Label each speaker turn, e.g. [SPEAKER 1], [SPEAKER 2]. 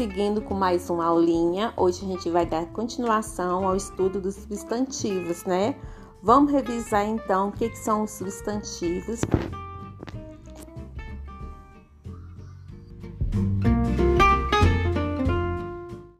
[SPEAKER 1] seguindo com mais uma aulinha. Hoje a gente vai dar continuação ao estudo dos substantivos, né? Vamos revisar então o que, que são os substantivos.